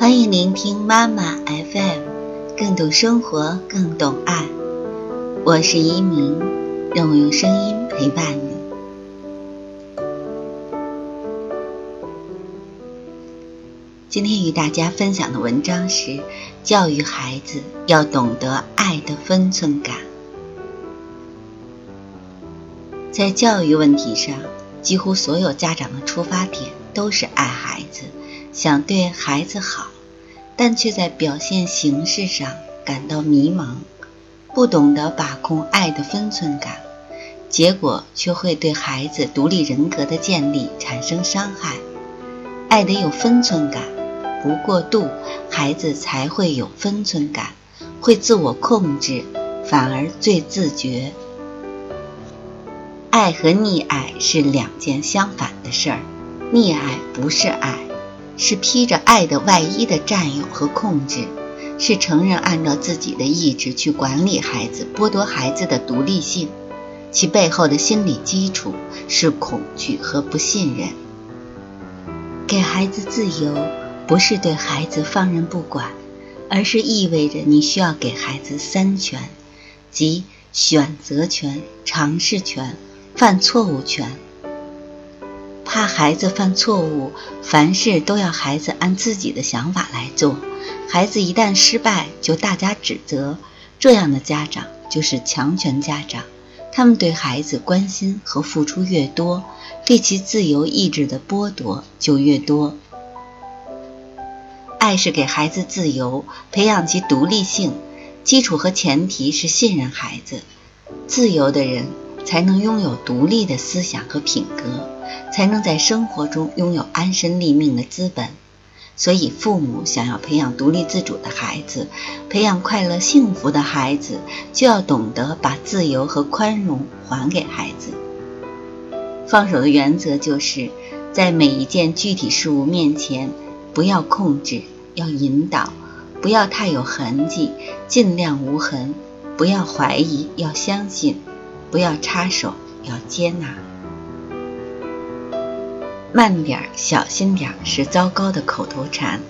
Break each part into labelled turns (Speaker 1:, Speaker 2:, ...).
Speaker 1: 欢迎聆听妈妈 FM，更懂生活，更懂爱。我是一鸣，让我用声音陪伴你。今天与大家分享的文章是：教育孩子要懂得爱的分寸感。在教育问题上，几乎所有家长的出发点都是爱孩子。想对孩子好，但却在表现形式上感到迷茫，不懂得把控爱的分寸感，结果却会对孩子独立人格的建立产生伤害。爱得有分寸感，不过度，孩子才会有分寸感，会自我控制，反而最自觉。爱和溺爱是两件相反的事儿，溺爱不是爱。是披着爱的外衣的占有和控制，是承认按照自己的意志去管理孩子，剥夺孩子的独立性。其背后的心理基础是恐惧和不信任。给孩子自由，不是对孩子放任不管，而是意味着你需要给孩子三权，即选择权、尝试权、犯错误权。怕孩子犯错误，凡事都要孩子按自己的想法来做。孩子一旦失败，就大加指责。这样的家长就是强权家长，他们对孩子关心和付出越多，对其自由意志的剥夺就越多。爱是给孩子自由，培养其独立性，基础和前提是信任孩子。自由的人才能拥有独立的思想和品格。才能在生活中拥有安身立命的资本。所以，父母想要培养独立自主的孩子，培养快乐幸福的孩子，就要懂得把自由和宽容还给孩子。放手的原则就是在每一件具体事物面前，不要控制，要引导；不要太有痕迹，尽量无痕；不要怀疑，要相信；不要插手，要接纳。慢点儿，小心点儿是糟糕的口头禅。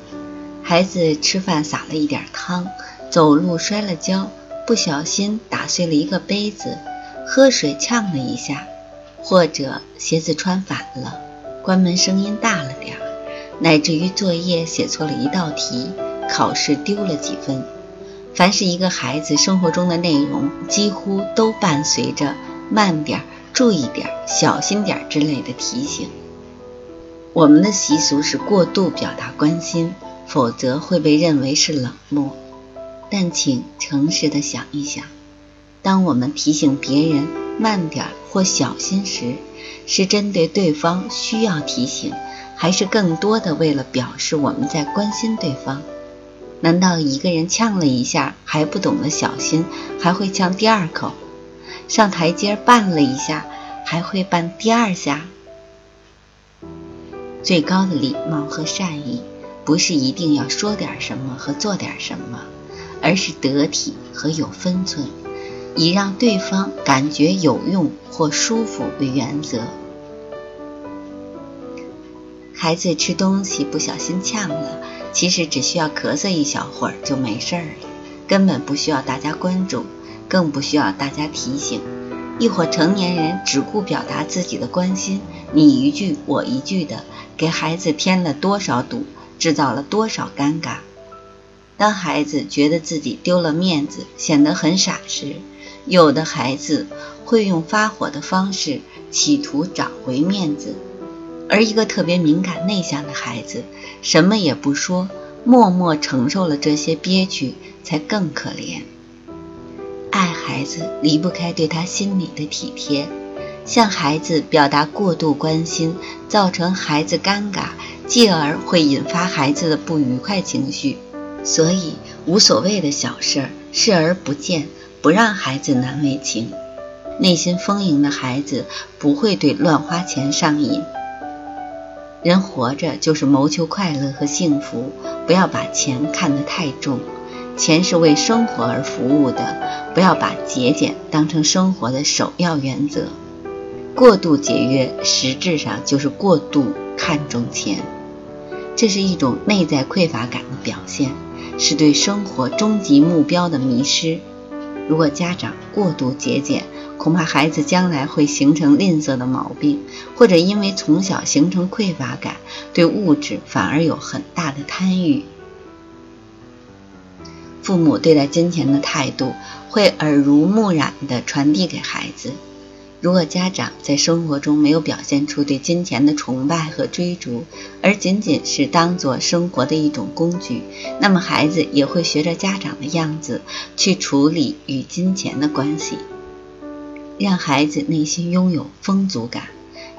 Speaker 1: 孩子吃饭洒了一点汤，走路摔了跤，不小心打碎了一个杯子，喝水呛了一下，或者鞋子穿反了，关门声音大了点儿，乃至于作业写错了一道题，考试丢了几分。凡是一个孩子生活中的内容，几乎都伴随着“慢点儿”“注意点儿”“小心点儿”之类的提醒。我们的习俗是过度表达关心，否则会被认为是冷漠。但请诚实的想一想，当我们提醒别人慢点或小心时，是针对对方需要提醒，还是更多的为了表示我们在关心对方？难道一个人呛了一下还不懂得小心，还会呛第二口？上台阶绊了一下，还会绊第二下？最高的礼貌和善意，不是一定要说点什么和做点什么，而是得体和有分寸，以让对方感觉有用或舒服为原则。孩子吃东西不小心呛了，其实只需要咳嗽一小会儿就没事儿了，根本不需要大家关注，更不需要大家提醒。一伙成年人只顾表达自己的关心，你一句我一句的。给孩子添了多少堵，制造了多少尴尬。当孩子觉得自己丢了面子，显得很傻时，有的孩子会用发火的方式企图找回面子，而一个特别敏感内向的孩子，什么也不说，默默承受了这些憋屈，才更可怜。爱孩子离不开对他心里的体贴。向孩子表达过度关心，造成孩子尴尬，继而会引发孩子的不愉快情绪。所以，无所谓的小事儿视而不见，不让孩子难为情。内心丰盈的孩子不会对乱花钱上瘾。人活着就是谋求快乐和幸福，不要把钱看得太重。钱是为生活而服务的，不要把节俭当成生活的首要原则。过度节约，实质上就是过度看重钱。这是一种内在匮乏感的表现，是对生活终极目标的迷失。如果家长过度节俭，恐怕孩子将来会形成吝啬的毛病，或者因为从小形成匮乏感，对物质反而有很大的贪欲。父母对待金钱的态度会耳濡目染地传递给孩子。如果家长在生活中没有表现出对金钱的崇拜和追逐，而仅仅是当做生活的一种工具，那么孩子也会学着家长的样子去处理与金钱的关系。让孩子内心拥有丰足感，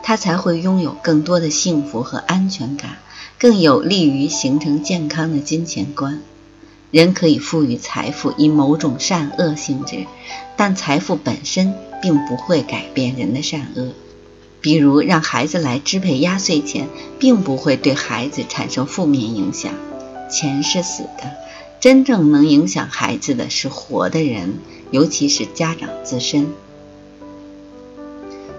Speaker 1: 他才会拥有更多的幸福和安全感，更有利于形成健康的金钱观。人可以赋予财富以某种善恶性质，但财富本身并不会改变人的善恶。比如，让孩子来支配压岁钱，并不会对孩子产生负面影响。钱是死的，真正能影响孩子的是活的人，尤其是家长自身。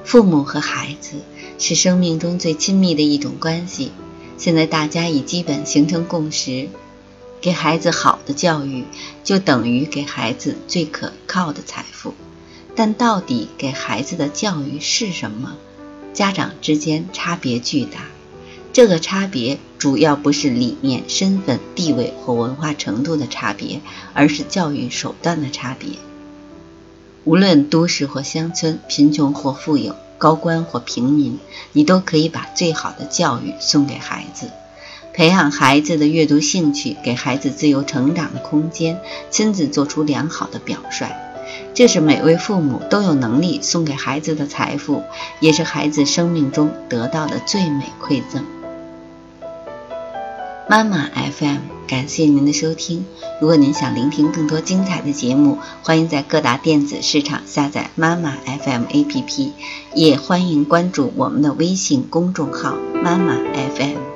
Speaker 1: 父母和孩子是生命中最亲密的一种关系。现在大家已基本形成共识：给孩子好的教育，就等于给孩子最可靠的财富。但到底给孩子的教育是什么？家长之间差别巨大。这个差别主要不是理念、身份、地位或文化程度的差别，而是教育手段的差别。无论都市或乡村，贫穷或富有，高官或平民，你都可以把最好的教育送给孩子，培养孩子的阅读兴趣，给孩子自由成长的空间，亲自做出良好的表率。这是每位父母都有能力送给孩子的财富，也是孩子生命中得到的最美馈赠。妈妈 FM，感谢您的收听。如果您想聆听更多精彩的节目，欢迎在各大电子市场下载妈妈 FM APP，也欢迎关注我们的微信公众号妈妈 FM。